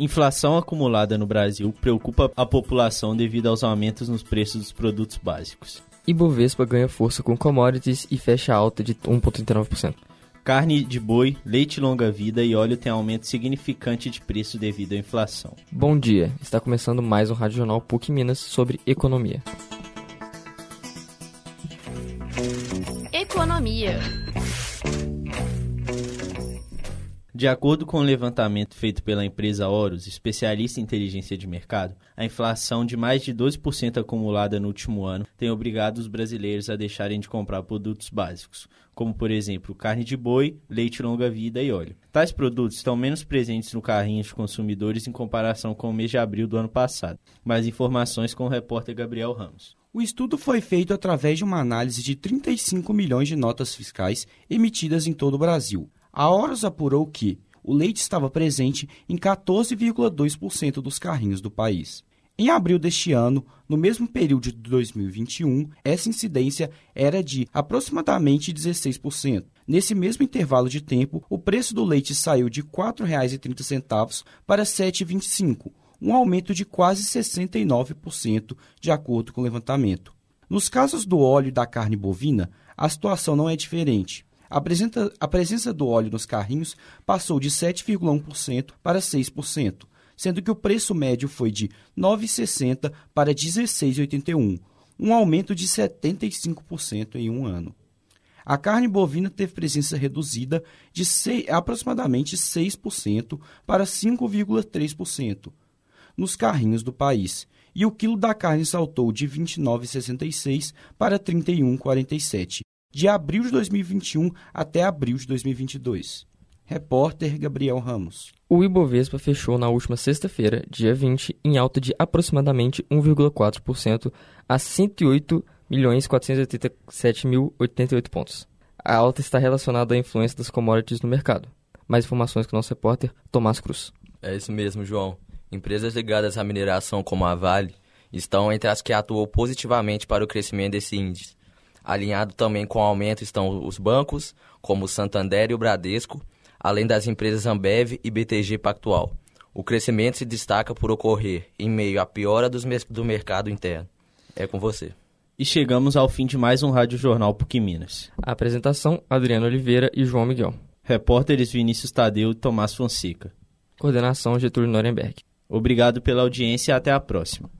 Inflação acumulada no Brasil preocupa a população devido aos aumentos nos preços dos produtos básicos. Ibovespa ganha força com commodities e fecha alta de 1,39%. Carne de boi, leite longa-vida e óleo têm aumento significante de preço devido à inflação. Bom dia, está começando mais um Rádio Jornal PUC Minas sobre economia. Economia. De acordo com o um levantamento feito pela empresa Horus, especialista em inteligência de mercado, a inflação de mais de 12% acumulada no último ano tem obrigado os brasileiros a deixarem de comprar produtos básicos, como por exemplo carne de boi, leite longa-vida e óleo. Tais produtos estão menos presentes no carrinho de consumidores em comparação com o mês de abril do ano passado. Mais informações com o repórter Gabriel Ramos. O estudo foi feito através de uma análise de 35 milhões de notas fiscais emitidas em todo o Brasil. A Horus apurou que o leite estava presente em 14,2% dos carrinhos do país. Em abril deste ano, no mesmo período de 2021, essa incidência era de aproximadamente 16%. Nesse mesmo intervalo de tempo, o preço do leite saiu de R$ 4,30 para R$ 7,25, um aumento de quase 69%, de acordo com o levantamento. Nos casos do óleo e da carne bovina, a situação não é diferente. A presença, a presença do óleo nos carrinhos passou de 7,1% para 6%, sendo que o preço médio foi de R$ 9,60 para R$ 16,81, um aumento de 75% em um ano. A carne bovina teve presença reduzida de 6, aproximadamente 6% para 5,3% nos carrinhos do país, e o quilo da carne saltou de R$ 29,66 para R$ 31,47, de abril de 2021 até abril de 2022. Repórter Gabriel Ramos. O Ibovespa fechou na última sexta-feira, dia 20, em alta de aproximadamente 1,4% a 108.487.088 pontos. A alta está relacionada à influência das commodities no mercado. Mais informações com o nosso repórter Tomás Cruz. É isso mesmo, João. Empresas ligadas à mineração como a Vale estão entre as que atuam positivamente para o crescimento desse índice. Alinhado também com o aumento estão os bancos, como o Santander e o Bradesco, além das empresas Ambev e BTG Pactual. O crescimento se destaca por ocorrer em meio à piora do mercado interno. É com você. E chegamos ao fim de mais um Rádio Jornal PUC Minas. A apresentação, Adriano Oliveira e João Miguel. Repórteres Vinícius Tadeu e Tomás Fonseca. Coordenação, Getúlio Nuremberg. Obrigado pela audiência e até a próxima.